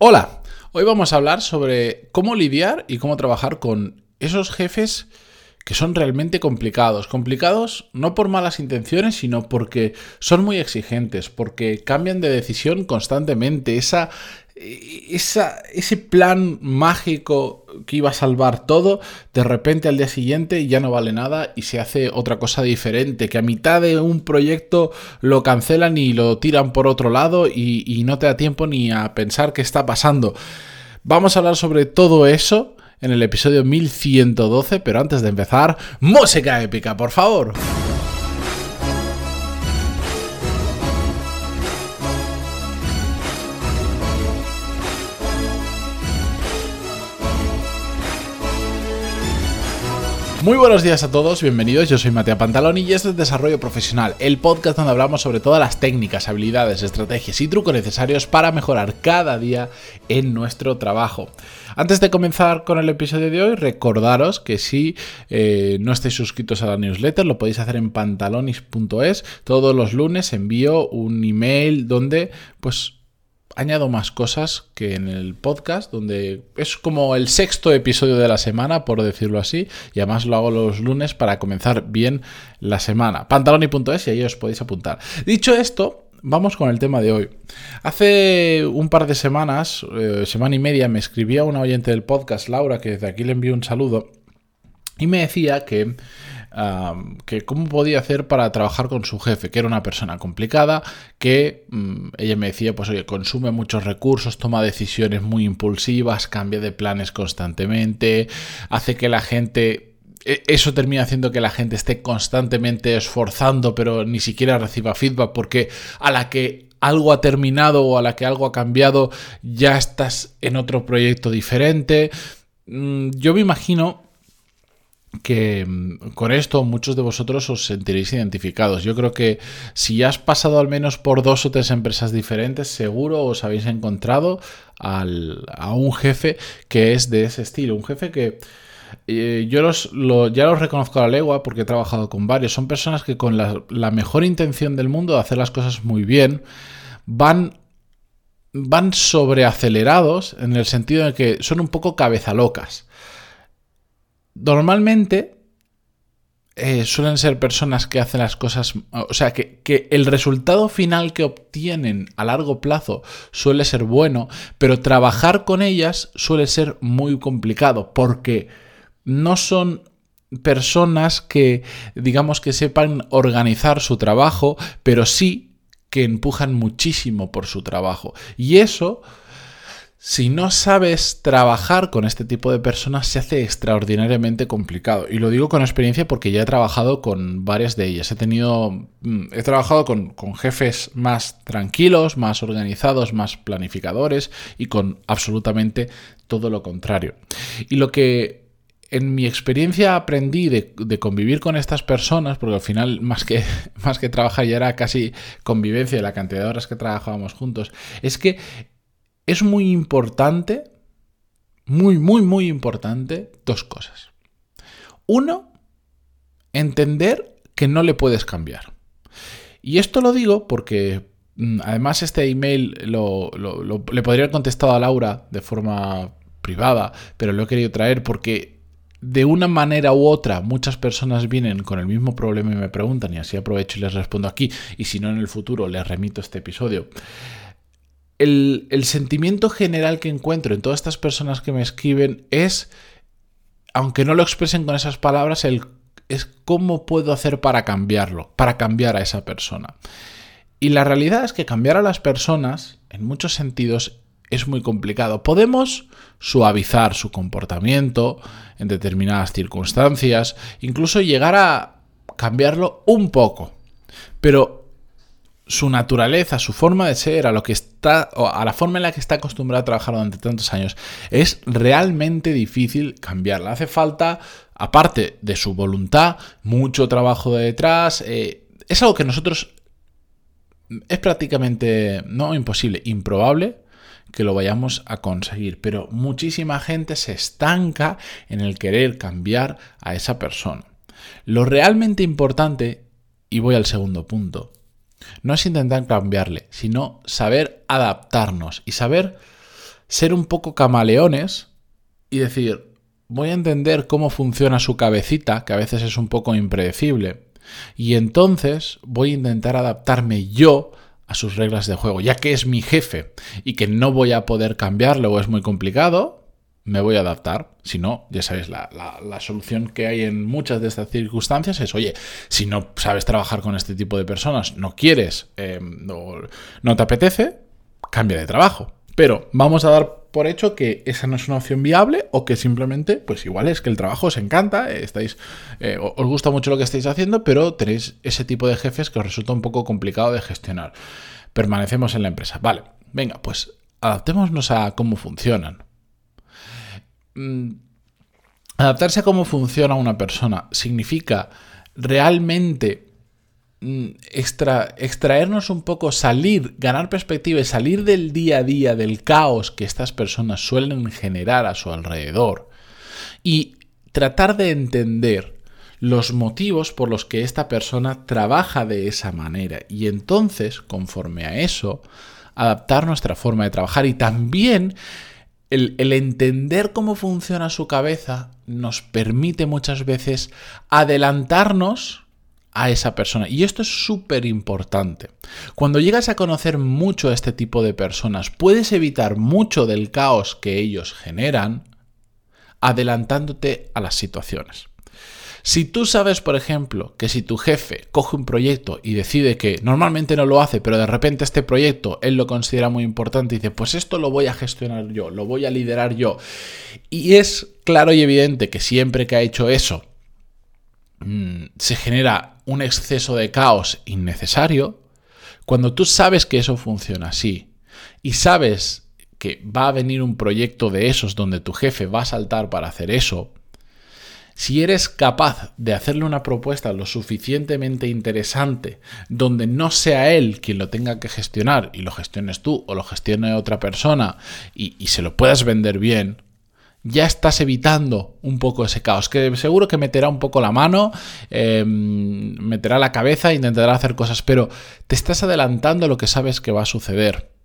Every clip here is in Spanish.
Hola, hoy vamos a hablar sobre cómo lidiar y cómo trabajar con esos jefes que son realmente complicados. Complicados no por malas intenciones, sino porque son muy exigentes, porque cambian de decisión constantemente. Esa, esa, ese plan mágico que iba a salvar todo, de repente al día siguiente ya no vale nada y se hace otra cosa diferente, que a mitad de un proyecto lo cancelan y lo tiran por otro lado y, y no te da tiempo ni a pensar qué está pasando. Vamos a hablar sobre todo eso en el episodio 1112, pero antes de empezar, música épica, por favor. Muy buenos días a todos, bienvenidos. Yo soy Matea Pantaloni y esto es Desarrollo Profesional, el podcast donde hablamos sobre todas las técnicas, habilidades, estrategias y trucos necesarios para mejorar cada día en nuestro trabajo. Antes de comenzar con el episodio de hoy, recordaros que si eh, no estáis suscritos a la newsletter, lo podéis hacer en pantalonis.es. Todos los lunes envío un email donde pues añado más cosas que en el podcast, donde es como el sexto episodio de la semana, por decirlo así, y además lo hago los lunes para comenzar bien la semana. Pantaloni.es y ahí os podéis apuntar. Dicho esto, Vamos con el tema de hoy. Hace un par de semanas, eh, semana y media, me escribía una oyente del podcast, Laura, que desde aquí le envío un saludo, y me decía que que cómo podía hacer para trabajar con su jefe, que era una persona complicada, que mm, ella me decía, pues oye, consume muchos recursos, toma decisiones muy impulsivas, cambia de planes constantemente, hace que la gente e, eso termina haciendo que la gente esté constantemente esforzando, pero ni siquiera reciba feedback, porque a la que algo ha terminado o a la que algo ha cambiado, ya estás en otro proyecto diferente. Mm, yo me imagino que mm, con esto muchos de vosotros os sentiréis identificados. Yo creo que si has pasado al menos por dos o tres empresas diferentes, seguro os habéis encontrado a un jefe que es de ese estilo. Un jefe que eh, yo ya los reconozco a la legua porque he trabajado con varios. Son personas que con la, mejor intención del mundo de hacer las cosas muy bien van van sobreacelerados en el sentido de que son un poco cabeza locas normalmente eh, suelen ser personas que hacen las cosas, o sea, que, que, el resultado final que obtienen a largo plazo suele ser bueno, pero trabajar con ellas suele ser muy complicado porque no son personas que, digamos, que sepan organizar su trabajo, pero sí que empujan muchísimo por su trabajo. Y eso si no sabes trabajar con este tipo de personas, se hace extraordinariamente complicado. Y lo digo con experiencia porque ya he trabajado con varias de ellas. He tenido. Mm, he trabajado con, con jefes más tranquilos, más organizados, más planificadores y con absolutamente todo lo contrario. Y lo que en mi experiencia aprendí de, de, convivir con estas personas, porque al final más que, más que trabajar ya era casi convivencia de la cantidad de horas que trabajábamos juntos, es que es muy importante, muy, muy, muy importante, dos cosas. Uno, entender que no le puedes cambiar. Y esto lo digo porque mm, además este email lo, le podría haber contestado a Laura de forma privada, pero lo he querido traer porque de una manera u otra muchas personas vienen con el mismo problema y me preguntan y así aprovecho y les respondo aquí y si no en el futuro les remito este episodio el, sentimiento general que encuentro en todas estas personas que me escriben es, aunque no lo expresen con esas palabras, es cómo puedo hacer para cambiarlo, para cambiar a esa persona. Y la realidad es que cambiar a las personas, en muchos sentidos, es muy complicado. Podemos suavizar su comportamiento en determinadas circunstancias, incluso llegar a cambiarlo un poco. Pero su naturaleza, su forma de ser, a lo que está, a la forma en la que está acostumbrado a trabajar durante tantos años, es realmente difícil cambiarla. Hace falta, aparte de su voluntad, mucho trabajo de detrás. Eh, es algo que nosotros es prácticamente, no imposible, improbable que lo vayamos a conseguir, pero muchísima gente se estanca en el querer cambiar a esa persona. Lo realmente importante, y voy al segundo punto, no es intentar cambiarle, sino saber adaptarnos y saber ser un poco camaleones y decir, voy a entender cómo funciona su cabecita, que a veces es un poco impredecible, y entonces voy a intentar adaptarme yo a sus reglas de juego, ya que es mi jefe y que no voy a poder cambiarlo o es muy complicado, me voy a adaptar. Si no, ya sabéis, la, solución que hay en muchas de estas circunstancias es, oye, si no sabes trabajar con este tipo de personas, no quieres, eh, no te apetece, cambia de trabajo. Pero vamos a dar por hecho que esa no es una opción viable o que simplemente, pues igual es que el trabajo os encanta, estáis, eh, os gusta mucho lo que estáis haciendo, pero tenéis ese tipo de jefes que os resulta un poco complicado de gestionar. Permanecemos en la empresa. Vale, venga, pues adaptémonos a cómo funcionan. Mm, adaptarse a cómo funciona una persona significa realmente Mm, extra, extraernos un poco, salir, ganar perspectiva y salir del día a día, del caos que estas personas suelen generar a su alrededor y tratar de entender los motivos por los que esta persona trabaja de esa manera. Y entonces, conforme a eso, adaptar nuestra forma de trabajar y también el, entender cómo funciona su cabeza nos permite muchas veces adelantarnos a esa persona. Y esto es súper importante. Cuando llegas a conocer mucho a este tipo de personas, puedes evitar mucho del caos que ellos generan adelantándote a las situaciones. Si tú sabes, por ejemplo, que si tu jefe coge un proyecto y decide que normalmente no lo hace, pero de repente este proyecto él lo considera muy importante y dice, pues esto lo voy a gestionar yo, lo voy a liderar yo. Y es claro y evidente que siempre que ha hecho eso, mm, se genera un exceso de caos innecesario, cuando tú sabes que eso funciona así y sabes que va a venir un proyecto de esos donde tu jefe va a saltar para hacer eso, si eres capaz de hacerle una propuesta lo suficientemente interesante donde no sea él quien lo tenga que gestionar y lo gestiones tú o lo gestione otra persona y, se lo puedas vender bien, ya estás evitando un poco ese caos, que seguro que meterá un poco la mano, em, meterá la cabeza, intentará hacer cosas, pero te estás adelantando lo que sabes que va a suceder.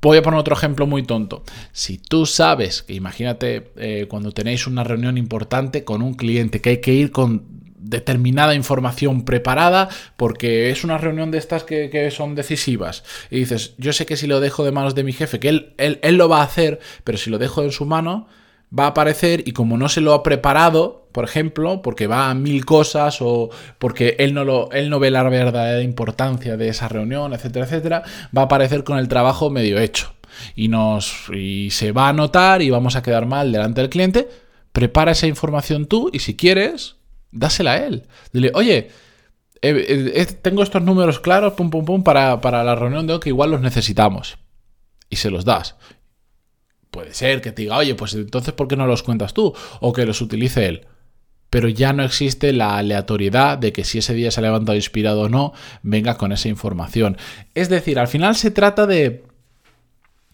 Voy a poner otro ejemplo muy tonto. Si tú sabes que imagínate eh, cuando tenéis una reunión importante con un cliente que hay que ir con determinada información preparada porque es una reunión de estas que, son decisivas. Y dices, yo sé que si lo dejo de manos de mi jefe, que él, él, lo va a hacer, pero si lo dejo en su mano, va a aparecer y como no se lo ha preparado, por ejemplo, porque va a mil cosas o porque él no, lo, él no ve la verdadera importancia de esa reunión, etcétera, etcétera, va a aparecer con el trabajo medio hecho. Y, nos, y se va a notar y vamos a quedar mal delante del cliente. Prepara esa información tú y si quieres, dásela a él. Dile, oye, eh, eh, tengo estos números claros, pum, pum, pum, para, la reunión de hoy que igual los necesitamos. Y se los das. Puede ser que te diga, oye, pues entonces, ¿por qué no los cuentas tú? O que los utilice él. Pero ya no existe la aleatoriedad de que si ese día se ha levantado inspirado o no, venga con esa información. Es decir, al final se trata de...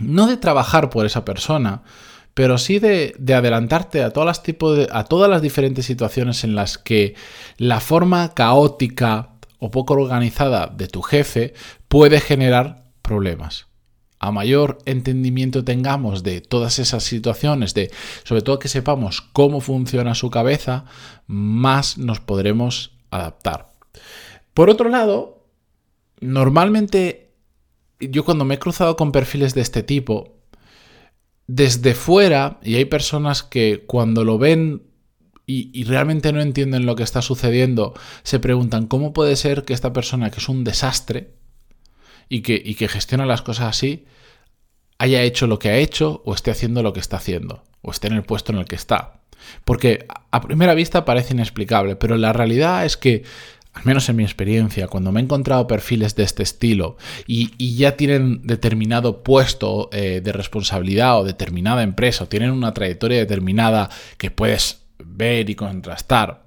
No de trabajar por esa persona, pero sí de, adelantarte a todas, las de, a todas las diferentes situaciones en las que la forma caótica o poco organizada de tu jefe puede generar problemas. A mayor entendimiento tengamos de todas esas situaciones, de sobre todo que sepamos cómo funciona su cabeza, más nos podremos adaptar. Por otro lado, normalmente yo cuando me he cruzado con perfiles de este tipo, desde fuera, y hay personas que cuando lo ven y, realmente no entienden lo que está sucediendo, se preguntan cómo puede ser que esta persona, que es un desastre y que, y que gestiona las cosas así, haya hecho lo que ha hecho o esté haciendo lo que está haciendo, o esté en el puesto en el que está. Porque a primera vista parece inexplicable, pero la realidad es que al menos en mi experiencia, cuando me he encontrado perfiles de este estilo y, ya tienen determinado puesto eh, de responsabilidad o determinada empresa o tienen una trayectoria determinada que puedes ver y contrastar,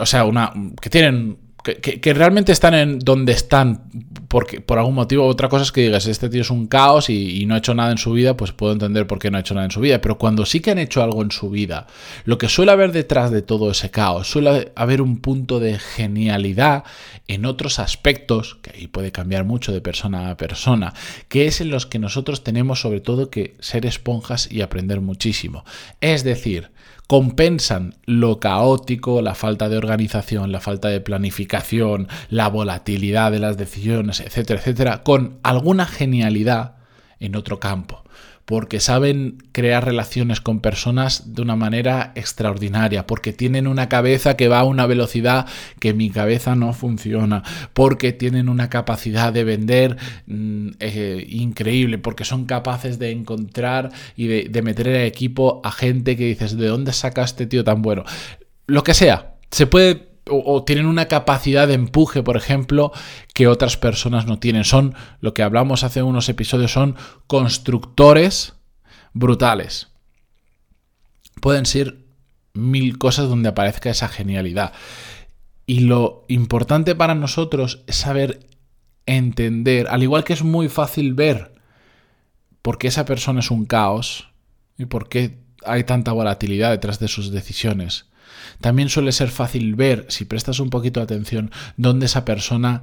o sea, una, que tienen que, realmente están en donde están porque, por algún motivo. Otra cosa es que digas, este tío es un caos y, no ha hecho nada en su vida, pues puedo entender por qué no ha hecho nada en su vida. Pero cuando sí que han hecho algo en su vida, lo que suele haber detrás de todo ese caos, suele haber un punto de genialidad en otros aspectos, que ahí puede cambiar mucho de persona a persona, que es en los que nosotros tenemos sobre todo que ser esponjas y aprender muchísimo. Es decir, compensan lo caótico, la falta de organización, la falta de planificación, la volatilidad de las decisiones, etcétera, etcétera, con alguna genialidad en otro campo porque saben crear relaciones con personas de una manera extraordinaria, porque tienen una cabeza que va a una velocidad que mi cabeza no funciona, porque tienen una capacidad de vender mm, eh, increíble, porque son capaces de encontrar y de, de meter en equipo a gente que dices, ¿de dónde sacaste tío tan bueno? Lo que sea, se puede o, tienen una capacidad de empuje, por ejemplo, que otras personas no tienen. Son, lo que hablamos hace unos episodios, son constructores brutales. Pueden ser mil cosas donde aparezca esa genialidad. Y lo importante para nosotros es saber entender, al igual que es muy fácil ver por qué esa persona es un caos y por qué hay tanta volatilidad detrás de sus decisiones también suele ser fácil ver, si prestas un poquito de atención, dónde esa persona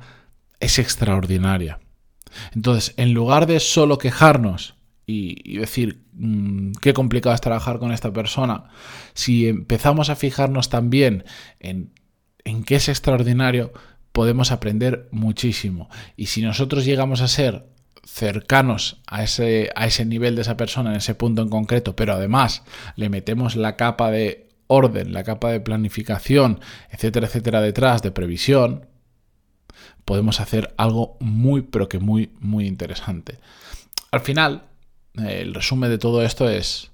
es extraordinaria. Entonces, en lugar de solo quejarnos y, decir mm, qué complicado es trabajar con esta persona, si empezamos a fijarnos también en, en qué es extraordinario, podemos aprender muchísimo. Y si nosotros llegamos a ser cercanos a ese, a ese nivel de esa persona, en ese punto en concreto, pero además le metemos la capa de orden, la capa de planificación, etcétera, etcétera, detrás de previsión, podemos hacer algo muy, pero que muy, muy interesante. Al final, el resumen de todo esto es,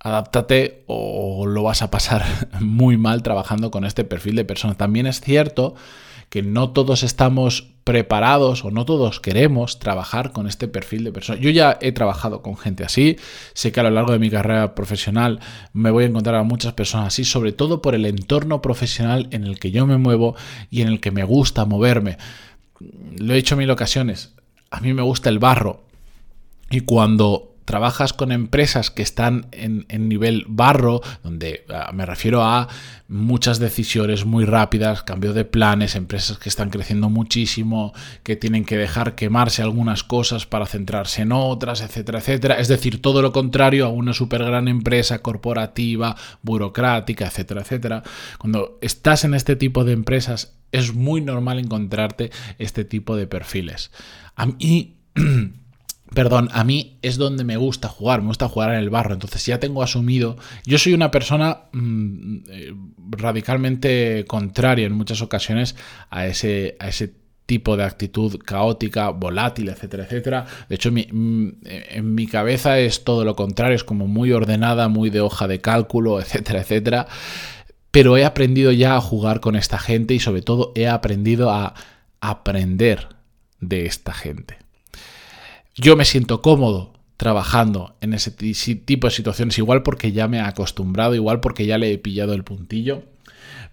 adáptate o lo vas a pasar muy mal trabajando con este perfil de persona. También es cierto que no todos estamos preparados o no todos queremos trabajar con este perfil de persona. Yo ya he trabajado con gente así, sé que a lo largo de mi carrera profesional me voy a encontrar a muchas personas así, sobre todo por el entorno profesional en el que yo me muevo y en el que me gusta moverme. Lo he dicho mil ocasiones, a mí me gusta el barro y cuando trabajas con empresas que están en, nivel barro, donde ah, me refiero a muchas decisiones muy rápidas, cambio de planes, empresas que están creciendo muchísimo, que tienen que dejar quemarse algunas cosas para centrarse en otras, etcétera, etcétera. Es decir, todo lo contrario a una super gran empresa corporativa, burocrática, etcétera, etcétera. Cuando estás en este tipo de empresas, es muy normal encontrarte este tipo de perfiles. A mí Perdón, a mí es donde me gusta jugar, me gusta jugar en el barro, entonces ya tengo asumido, yo soy una persona mm, eh, radicalmente contraria en muchas ocasiones a ese, a ese tipo de actitud caótica, volátil, etcétera, etcétera. De hecho, mm, en mi cabeza es todo lo contrario, es como muy ordenada, muy de hoja de cálculo, etcétera, etcétera. Pero he aprendido ya a jugar con esta gente y sobre todo he aprendido a aprender de esta gente. Yo me siento cómodo trabajando en ese tipo de situaciones, igual porque ya me he acostumbrado, igual porque ya le he pillado el puntillo,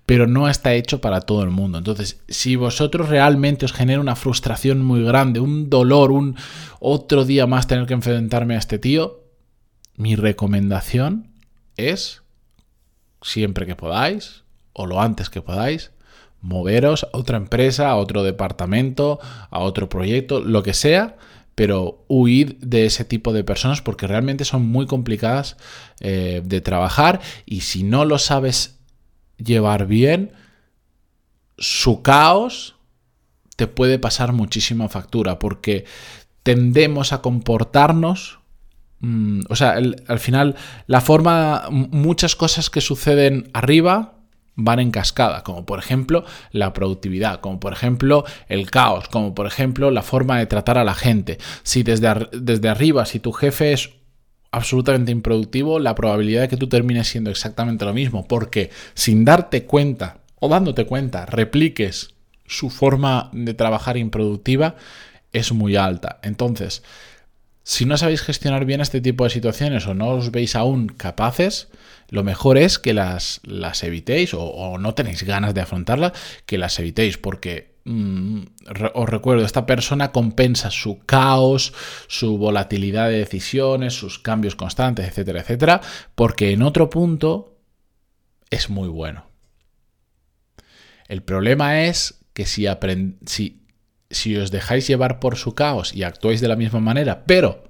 pero no está hecho para todo el mundo. Entonces, si vosotros realmente os genera una frustración muy grande, un dolor, un otro día más tener que enfrentarme a este tío, mi recomendación es, siempre que podáis, o lo antes que podáis, moveros a otra empresa, a otro departamento, a otro proyecto, lo que sea, pero huid de ese tipo de personas porque realmente son muy complicadas eh, de trabajar y si no lo sabes llevar bien, su caos te puede pasar muchísima factura porque tendemos a comportarnos mm, o sea, al final, la forma, muchas cosas que suceden arriba van en cascada, como por ejemplo la productividad, como por ejemplo el caos, como por ejemplo la forma de tratar a la gente. Si desde, desde arriba, si tu jefe es absolutamente improductivo, la probabilidad de que tú termines siendo exactamente lo mismo, porque sin darte cuenta o dándote cuenta, repliques su forma de trabajar improductiva, es muy alta. Entonces, Si no sabéis gestionar bien este tipo de situaciones o no os veis aún capaces, lo mejor es que las, evitéis o, no tenéis ganas de afrontarlas, que las evitéis porque mm, os recuerdo, esta persona compensa su caos, su volatilidad de decisiones, sus cambios constantes, etcétera, etcétera, porque en otro punto es muy bueno. El problema es que si, si, si os dejáis llevar por su caos y actuáis de la misma manera, pero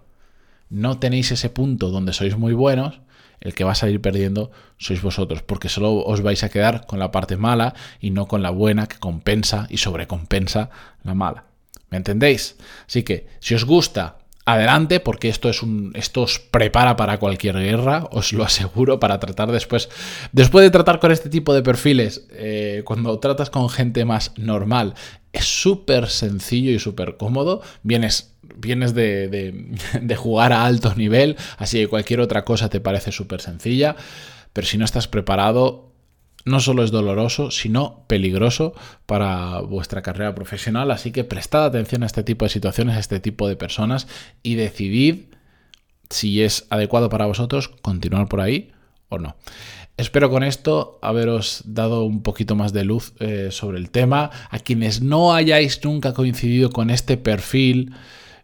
no tenéis ese punto donde sois muy buenos, el que va a salir perdiendo sois vosotros, porque solo os vais a quedar con la parte mala y no con la buena que compensa y sobrecompensa la mala. ¿Me entendéis? Así que si os gusta adelante porque esto es un esto os prepara para cualquier guerra os lo aseguro para tratar después después de tratar con este tipo de perfiles eh, cuando tratas con gente más normal es súper sencillo y súper cómodo vienes vienes de, de, jugar a alto nivel así que cualquier otra cosa te parece súper sencilla pero si no estás preparado no solo es doloroso, sino peligroso para vuestra carrera profesional. Así que prestad atención a este tipo de situaciones, a este tipo de personas y decidid si es adecuado para vosotros continuar por ahí o no. Espero con esto haberos dado un poquito más de luz eh, sobre el tema. A quienes no hayáis nunca coincidido con este perfil,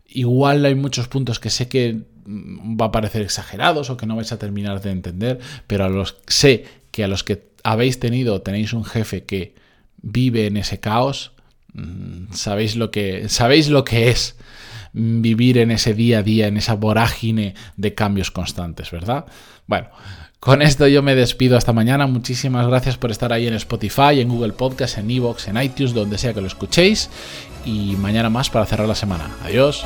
igual hay muchos puntos que sé que mm, va a parecer exagerados o que no vais a terminar de entender, pero a los sé que a los que habéis tenido, tenéis un jefe que vive en ese caos, mm, sabéis lo que, sabéis lo que es vivir en ese día a día, en esa vorágine de cambios constantes, ¿verdad? Bueno, con esto yo me despido hasta mañana. Muchísimas gracias por estar ahí en Spotify, en Google Podcast, en Evox, en iTunes, donde sea que lo escuchéis. Y mañana más para cerrar la semana. Adiós.